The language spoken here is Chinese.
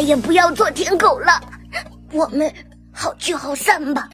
再也不要做舔狗了。我们好聚好散吧。